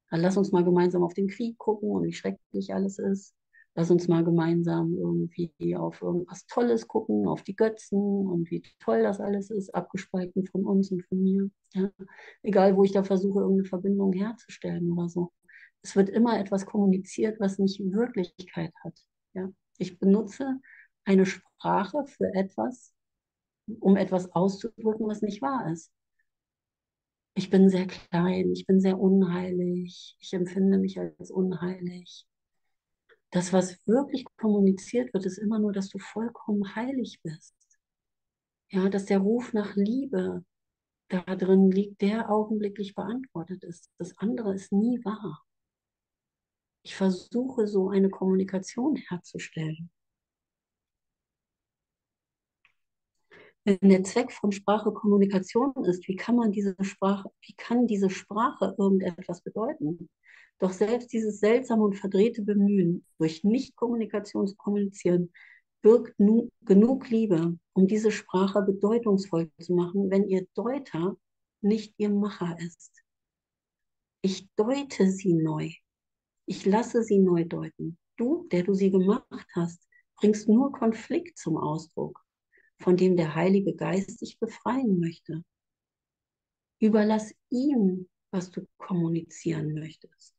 Dann lass uns mal gemeinsam auf den Krieg gucken und wie schrecklich alles ist. Lass uns mal gemeinsam irgendwie auf irgendwas Tolles gucken, auf die Götzen und wie toll das alles ist, abgespalten von uns und von mir. Ja? Egal, wo ich da versuche, irgendeine Verbindung herzustellen oder so. Es wird immer etwas kommuniziert, was nicht Wirklichkeit hat. Ja? Ich benutze eine Sprache für etwas, um etwas auszudrücken, was nicht wahr ist. Ich bin sehr klein, ich bin sehr unheilig, ich empfinde mich als unheilig das, was wirklich kommuniziert wird, ist immer nur, dass du vollkommen heilig bist. Ja, dass der Ruf nach Liebe da drin liegt, der augenblicklich beantwortet ist. Das andere ist nie wahr. Ich versuche so eine Kommunikation herzustellen. Wenn der Zweck von Sprache Kommunikation ist, wie kann man diese Sprache, wie kann diese Sprache irgendetwas bedeuten? Doch selbst dieses seltsame und verdrehte Bemühen, durch Nichtkommunikation zu kommunizieren, birgt nu, genug Liebe, um diese Sprache bedeutungsvoll zu machen, wenn ihr Deuter nicht ihr Macher ist. Ich deute sie neu. Ich lasse sie neu deuten. Du, der du sie gemacht hast, bringst nur Konflikt zum Ausdruck, von dem der Heilige Geist dich befreien möchte. Überlass ihm, was du kommunizieren möchtest.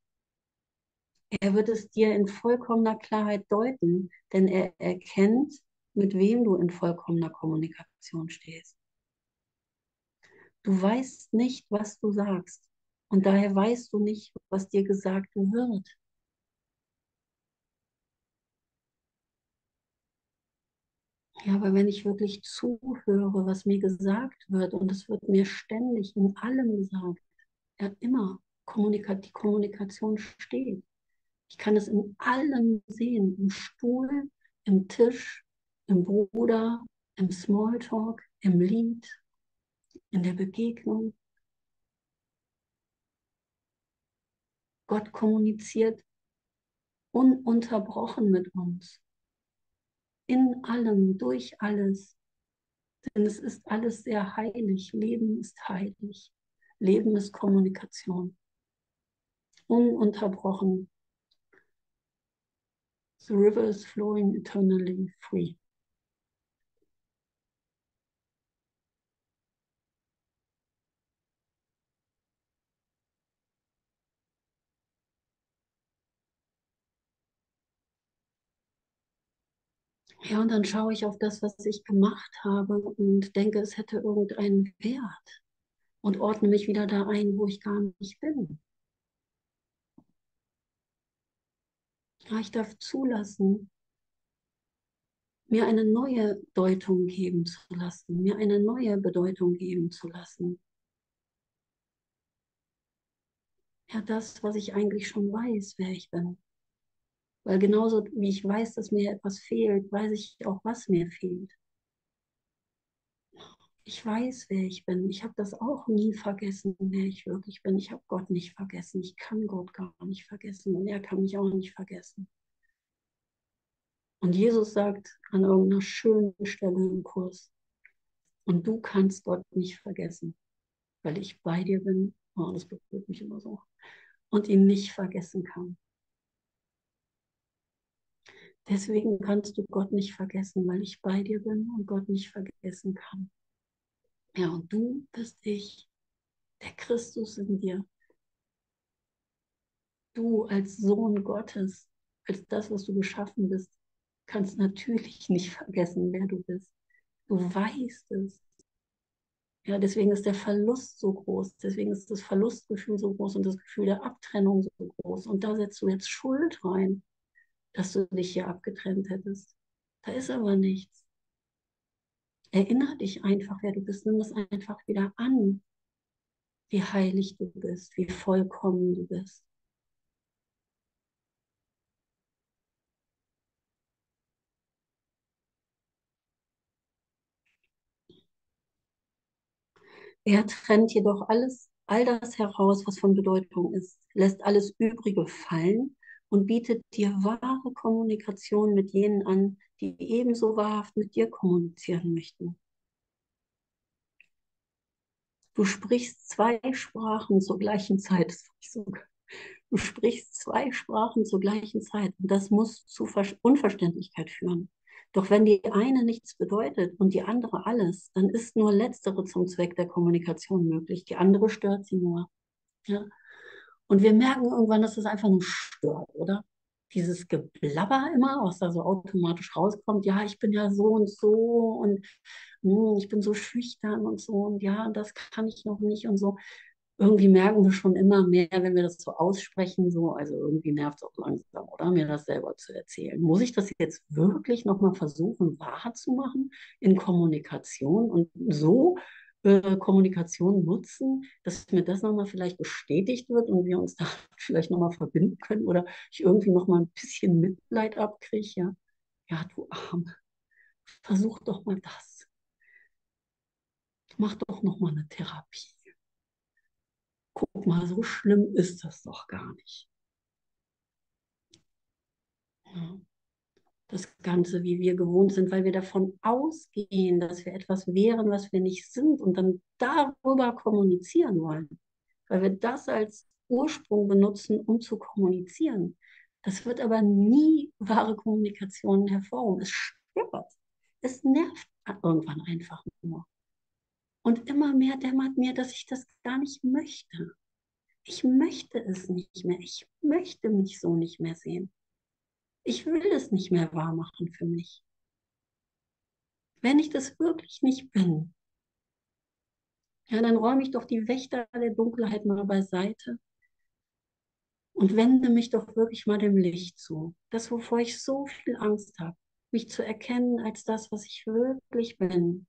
Er wird es dir in vollkommener Klarheit deuten, denn er erkennt, mit wem du in vollkommener Kommunikation stehst. Du weißt nicht, was du sagst und daher weißt du nicht, was dir gesagt wird. Ja, aber wenn ich wirklich zuhöre, was mir gesagt wird, und es wird mir ständig in allem gesagt, ja immer, die Kommunikation steht. Ich kann es in allem sehen, im Stuhl, im Tisch, im Bruder, im Smalltalk, im Lied, in der Begegnung. Gott kommuniziert ununterbrochen mit uns. In allem, durch alles. Denn es ist alles sehr heilig. Leben ist heilig. Leben ist Kommunikation. Ununterbrochen The river is flowing eternally free. Ja, und dann schaue ich auf das, was ich gemacht habe und denke, es hätte irgendeinen Wert und ordne mich wieder da ein, wo ich gar nicht bin. Ja, ich darf zulassen, mir eine neue Deutung geben zu lassen, mir eine neue Bedeutung geben zu lassen. Ja, das, was ich eigentlich schon weiß, wer ich bin. Weil genauso wie ich weiß, dass mir etwas fehlt, weiß ich auch, was mir fehlt. Ich weiß, wer ich bin. Ich habe das auch nie vergessen, wer ich wirklich bin. Ich habe Gott nicht vergessen. Ich kann Gott gar nicht vergessen und er kann mich auch nicht vergessen. Und Jesus sagt an irgendeiner schönen Stelle im Kurs, und du kannst Gott nicht vergessen, weil ich bei dir bin. Oh, das berührt mich immer so. Und ihn nicht vergessen kann. Deswegen kannst du Gott nicht vergessen, weil ich bei dir bin und Gott nicht vergessen kann. Ja, und du bist ich, der Christus in dir. Du als Sohn Gottes, als das, was du geschaffen bist, kannst natürlich nicht vergessen, wer du bist. Du weißt es. Ja, deswegen ist der Verlust so groß, deswegen ist das Verlustgefühl so groß und das Gefühl der Abtrennung so groß. Und da setzt du jetzt Schuld rein, dass du dich hier abgetrennt hättest. Da ist aber nichts. Erinnere dich einfach, wer du bist. Nimm das einfach wieder an, wie heilig du bist, wie vollkommen du bist. Er trennt jedoch alles, all das heraus, was von Bedeutung ist, lässt alles Übrige fallen und bietet dir wahre Kommunikation mit jenen an, die ebenso wahrhaft mit dir kommunizieren möchten. Du sprichst zwei Sprachen zur gleichen Zeit. Du sprichst zwei Sprachen zur gleichen Zeit und das muss zu Unverständlichkeit führen. Doch wenn die eine nichts bedeutet und die andere alles, dann ist nur letztere zum Zweck der Kommunikation möglich. Die andere stört sie nur. Ja? Und wir merken irgendwann, dass es einfach nur stört, oder? Dieses Geblabber immer, was da so automatisch rauskommt. Ja, ich bin ja so und so und mh, hm, ich bin so schüchtern und so und ja, das kann ich noch nicht und so irgendwie merken wir schon immer mehr, wenn wir das so aussprechen, so, also irgendwie nervt es auch langsam, oder mir das selber zu erzählen. Muss ich das jetzt wirklich nochmal versuchen, wahrzumachen in Kommunikation und so äh, Kommunikation nutzen, dass mir das nochmal vielleicht bestätigt wird und wir uns da vielleicht nochmal verbinden können oder ich irgendwie nochmal ein bisschen Mitleid abkriege, ja. Ja, du Arm, versuch doch mal das. Mach doch nochmal eine Therapie guck mal, so schlimm ist das doch gar nicht. Ja. Das Ganze, wie wir gewohnt sind, weil wir davon ausgehen, dass wir etwas wären, was wir nicht sind und dann darüber kommunizieren wollen. Weil wir das als Ursprung benutzen, um zu kommunizieren. Das wird aber nie wahre Kommunikation hervorrufen. Es stört. Es nervt irgendwann einfach nur. Und immer mehr dämmert mir, dass ich das gar nicht möchte. Ich möchte es nicht mehr. Ich möchte mich so nicht mehr sehen. Ich will es nicht mehr wahr machen für mich. Wenn ich das wirklich nicht bin, ja, dann räume ich doch die Wächter der Dunkelheit mal beiseite und wende mich doch wirklich mal dem Licht zu. Das, wovor ich so viel Angst habe, mich zu erkennen als das, was ich wirklich bin.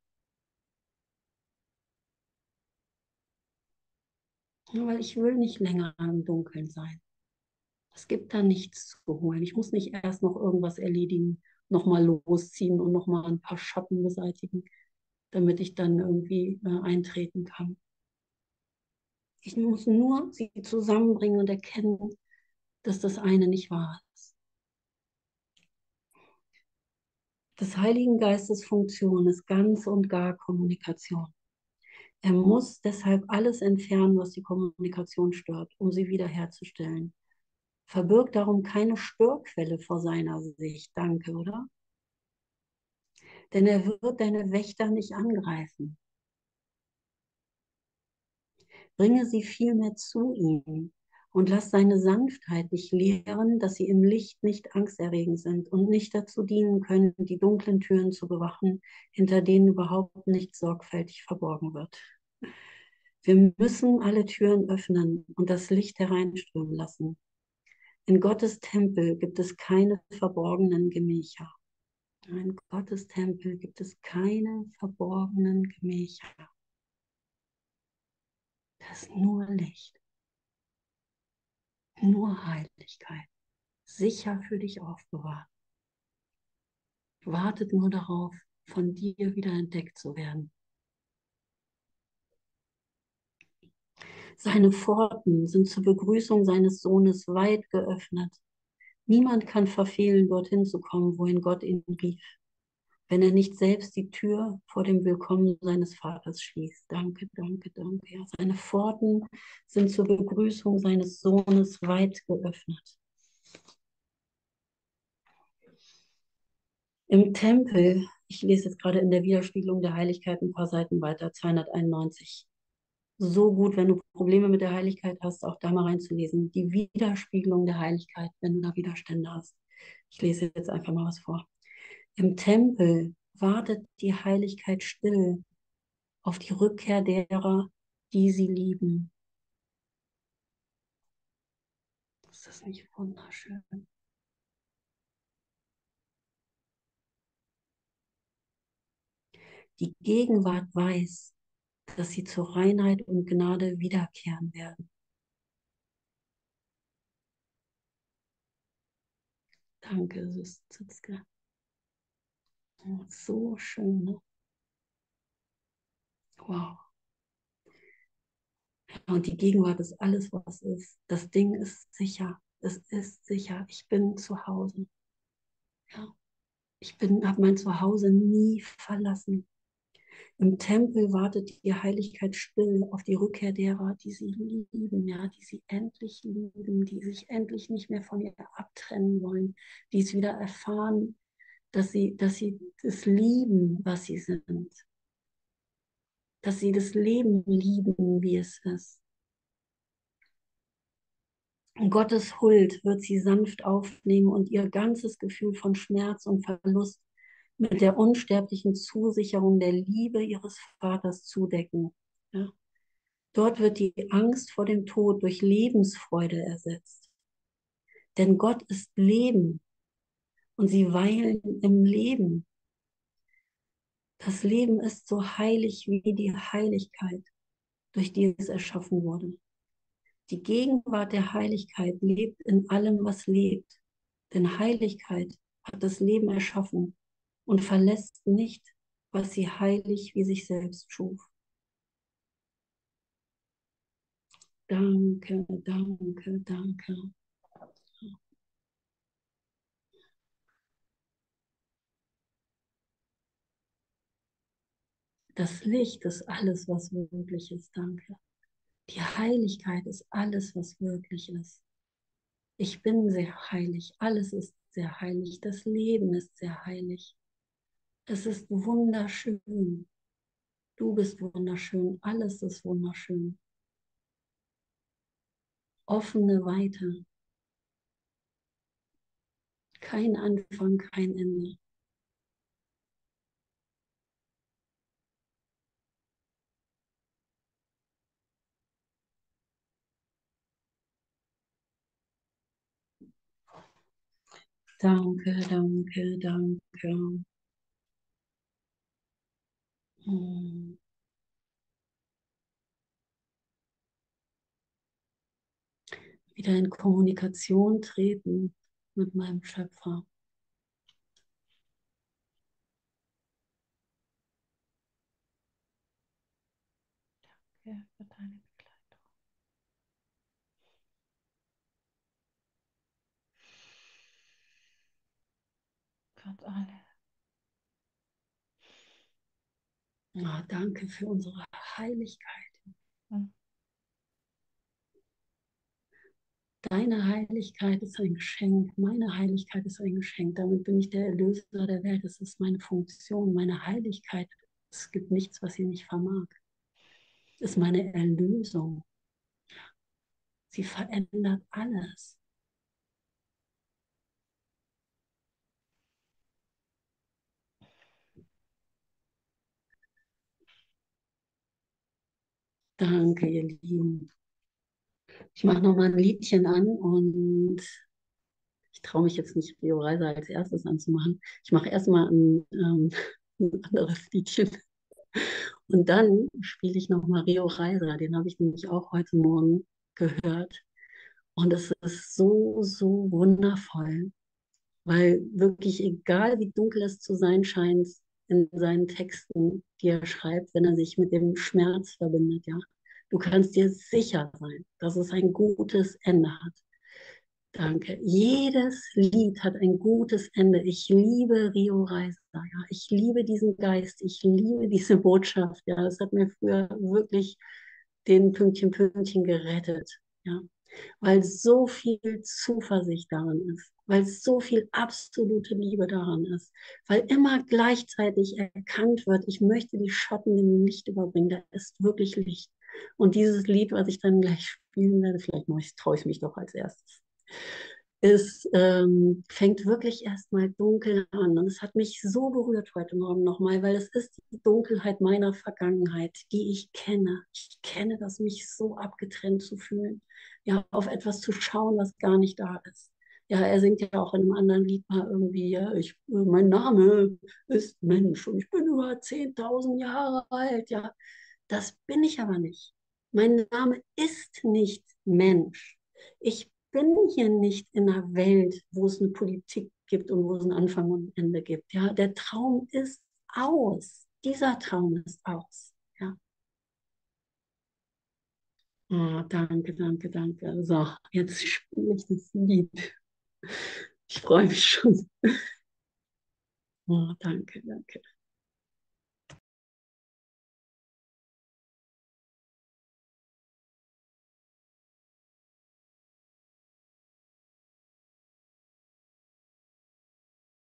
Weil ich will nicht länger im Dunkeln sein. Es gibt da nichts zu holen. Ich muss nicht erst noch irgendwas erledigen, nochmal losziehen und nochmal ein paar Schatten beseitigen, damit ich dann irgendwie äh, eintreten kann. Ich muss nur sie zusammenbringen und erkennen, dass das eine nicht wahr ist. Des Heiligen Geistes Funktion ist ganz und gar Kommunikation. Er muss deshalb alles entfernen, was die Kommunikation stört, um sie wiederherzustellen. Verbirgt darum keine Störquelle vor seiner Sicht. Danke, oder? Denn er wird deine Wächter nicht angreifen. Bringe sie vielmehr zu ihm und lass seine Sanftheit dich lehren, dass sie im Licht nicht angsterregend sind und nicht dazu dienen können, die dunklen Türen zu bewachen, hinter denen überhaupt nicht sorgfältig verborgen wird. Wir müssen alle Türen öffnen und das Licht hereinströmen lassen. In Gottes Tempel gibt es keine verborgenen Gemächer. In Gottes Tempel gibt es keine verborgenen Gemächer. Das ist nur Licht. Nur Heiligkeit. Sicher für dich aufbewahrt. Wartet nur darauf, von dir wieder entdeckt zu werden. Seine Pforten sind zur Begrüßung seines Sohnes weit geöffnet. Niemand kann verfehlen, dorthin zu kommen, wohin Gott ihn rief, wenn er nicht selbst die Tür vor dem Willkommen seines Vaters schließt. Danke, danke, danke. Ja, seine Pforten sind zur Begrüßung seines Sohnes weit geöffnet. Im Tempel, ich lese jetzt gerade in der Widerspiegelung der Heiligkeit ein paar Seiten weiter, 291 so gut, wenn du Probleme mit der Heiligkeit hast, auch da mal reinzulesen. Die Widerspiegelung der Heiligkeit, wenn du da Widerstände hast. Ich lese jetzt einfach mal was vor. Im Tempel wartet die Heiligkeit still auf die Rückkehr derer, die sie lieben. Ist das nicht wunderschön? Die Gegenwart weiß, dass sie zur Reinheit und Gnade wiederkehren werden. Danke, Sitzke. Oh, so schön. Ne? Wow. Und die Gegenwart ist alles, was ist. Das Ding ist sicher. Es ist sicher. Ich bin zu Hause. Ja. Ich habe mein Zuhause nie verlassen. Im Tempel wartet die Heiligkeit still auf die Rückkehr derer, die sie lieben, ja, die sie endlich lieben, die sich endlich nicht mehr von ihr abtrennen wollen, die es wieder erfahren, dass sie, dass sie das lieben, was sie sind. Dass sie das Leben lieben, wie es ist. Und Gottes Huld wird sie sanft aufnehmen und ihr ganzes Gefühl von Schmerz und Verlust mit der unsterblichen Zusicherung der Liebe ihres Vaters zudecken. Ja? Dort wird die Angst vor dem Tod durch Lebensfreude ersetzt. Denn Gott ist Leben und sie weilen im Leben. Das Leben ist so heilig wie die Heiligkeit, durch die es erschaffen wurde. Die Gegenwart der Heiligkeit lebt in allem, was lebt. Denn Heiligkeit hat das Leben erschaffen und verlässt nicht, was sie heilig wie sich selbst schuf. Danke, danke, danke. Das Licht ist alles, was wirklich ist. Danke. Die Heiligkeit ist alles, was wirklich ist. Ich bin sehr heilig. Alles ist sehr heilig. Das Leben ist sehr heilig. Es ist wunderschön. Du bist wunderschön. Alles ist wunderschön. Offene Weite. Kein Anfang, kein Ende. Danke, danke, danke. Hm. Wieder in Kommunikation treten mit meinem Schöpfer. Danke für deine Begleitung. Gott alle. Oh, danke für unsere Heiligkeit. Deine Heiligkeit ist ein Geschenk, meine Heiligkeit ist ein Geschenk. Damit bin ich der Erlöser der Welt. Das ist meine Funktion, meine Heiligkeit. Es gibt nichts, was sie nicht vermag. Das ist meine Erlösung. Sie verändert alles. Danke, ihr Lieben. Ich mache noch mal ein Liedchen an und ich traue mich jetzt nicht, Rio Reiser als erstes anzumachen. Ich mache erstmal ein, ähm, ein anderes Liedchen. Und dann spiele ich noch mal Rio Reiser. Den habe ich nämlich auch heute Morgen gehört. Und es ist so, so wundervoll, weil wirklich egal, wie dunkel es zu sein scheint, in seinen Texten, die er schreibt, wenn er sich mit dem Schmerz verbindet, ja. Du kannst dir sicher sein, dass es ein gutes Ende hat. Danke. Jedes Lied hat ein gutes Ende. Ich liebe Rio Reiser. Ja. Ich liebe diesen Geist. Ich liebe diese Botschaft. Ja, das hat mir früher wirklich den Pünktchen Pünktchen gerettet. Ja, weil so viel Zuversicht daran ist weil so viel absolute Liebe daran ist, weil immer gleichzeitig erkannt wird, ich möchte die Schatten dem Licht überbringen, da ist wirklich Licht. Und dieses Lied, was ich dann gleich spielen werde, vielleicht traue ich mich doch als erstes, es ähm, fängt wirklich erstmal dunkel an. Und es hat mich so berührt heute Morgen nochmal, weil es ist die Dunkelheit meiner Vergangenheit, die ich kenne. Ich kenne das, mich so abgetrennt zu fühlen. Ja, auf etwas zu schauen, was gar nicht da ist. Ja, er singt ja auch in einem anderen Lied mal irgendwie, ja, ich, mein Name ist Mensch und ich bin über 10.000 Jahre alt. Ja, das bin ich aber nicht. Mein Name ist nicht Mensch. Ich bin hier nicht in einer Welt, wo es eine Politik gibt und wo es einen Anfang und ein Ende gibt. Ja, der Traum ist aus. Dieser Traum ist aus. Ja. Oh, danke, danke, danke. So, jetzt spiele ich das Lied. Ich freue mich schon. Oh, danke, danke.